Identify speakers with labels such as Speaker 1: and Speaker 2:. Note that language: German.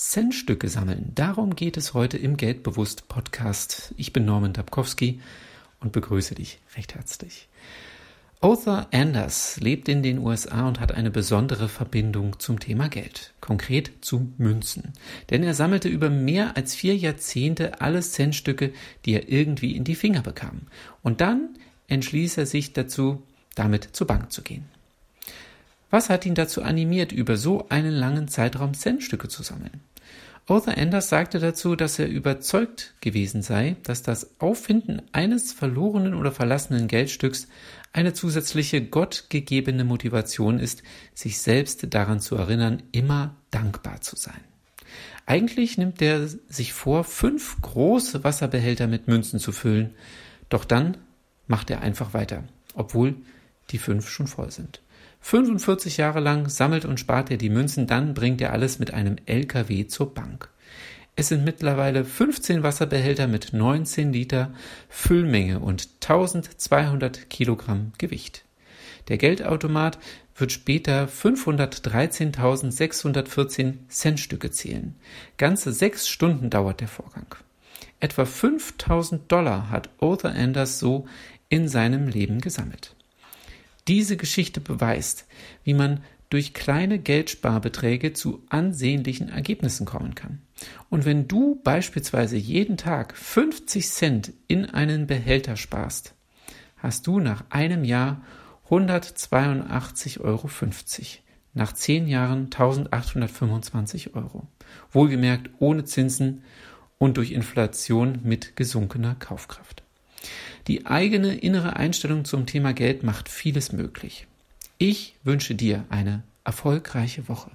Speaker 1: Centstücke sammeln. Darum geht es heute im Geldbewusst Podcast. Ich bin Norman Dabkowski und begrüße dich recht herzlich. Arthur Anders lebt in den USA und hat eine besondere Verbindung zum Thema Geld, konkret zu Münzen. Denn er sammelte über mehr als vier Jahrzehnte alle Centstücke, die er irgendwie in die Finger bekam. Und dann entschließt er sich dazu, damit zur Bank zu gehen. Was hat ihn dazu animiert, über so einen langen Zeitraum Centstücke zu sammeln? Arthur Anders sagte dazu, dass er überzeugt gewesen sei, dass das Auffinden eines verlorenen oder verlassenen Geldstücks eine zusätzliche gottgegebene Motivation ist, sich selbst daran zu erinnern, immer dankbar zu sein. Eigentlich nimmt er sich vor, fünf große Wasserbehälter mit Münzen zu füllen, doch dann macht er einfach weiter, obwohl die fünf schon voll sind. 45 Jahre lang sammelt und spart er die Münzen, dann bringt er alles mit einem LKW zur Bank. Es sind mittlerweile 15 Wasserbehälter mit 19 Liter Füllmenge und 1200 Kilogramm Gewicht. Der Geldautomat wird später 513.614 Centstücke zählen. Ganze sechs Stunden dauert der Vorgang. Etwa 5000 Dollar hat Arthur Anders so in seinem Leben gesammelt. Diese Geschichte beweist, wie man durch kleine Geldsparbeträge zu ansehnlichen Ergebnissen kommen kann. Und wenn du beispielsweise jeden Tag 50 Cent in einen Behälter sparst, hast du nach einem Jahr 182,50 Euro. Nach zehn Jahren 1825 Euro. Wohlgemerkt ohne Zinsen und durch Inflation mit gesunkener Kaufkraft. Die eigene innere Einstellung zum Thema Geld macht vieles möglich. Ich wünsche dir eine erfolgreiche Woche.